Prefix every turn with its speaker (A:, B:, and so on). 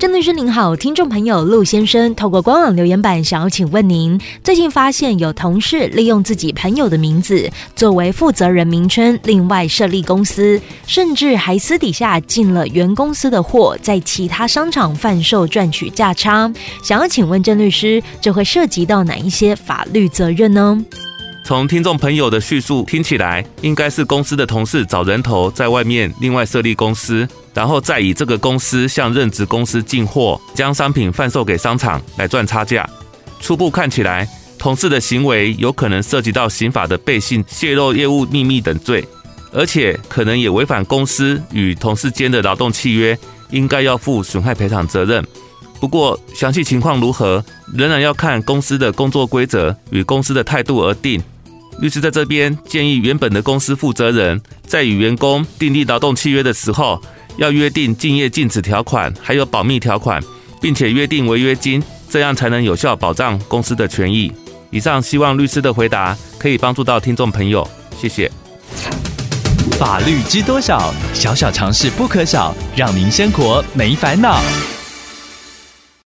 A: 郑律师您好，听众朋友陆先生透过官网留言板想要请问您，最近发现有同事利用自己朋友的名字作为负责人名称，另外设立公司，甚至还私底下进了原公司的货，在其他商场贩售赚取价差。想要请问郑律师，这会涉及到哪一些法律责任呢？
B: 从听众朋友的叙述听起来，应该是公司的同事找人头在外面另外设立公司。然后再以这个公司向任职公司进货，将商品贩售给商场来赚差价。初步看起来，同事的行为有可能涉及到刑法的背信、泄露业务秘密等罪，而且可能也违反公司与同事间的劳动契约，应该要负损害赔偿责任。不过，详细情况如何，仍然要看公司的工作规则与公司的态度而定。律师在这边建议，原本的公司负责人在与员工订立劳动契约的时候，要约定竞业禁止条款，还有保密条款，并且约定违约金，这样才能有效保障公司的权益。以上希望律师的回答可以帮助到听众朋友，谢谢。
C: 法律知多少？小小常识不可少，让您生活没烦恼。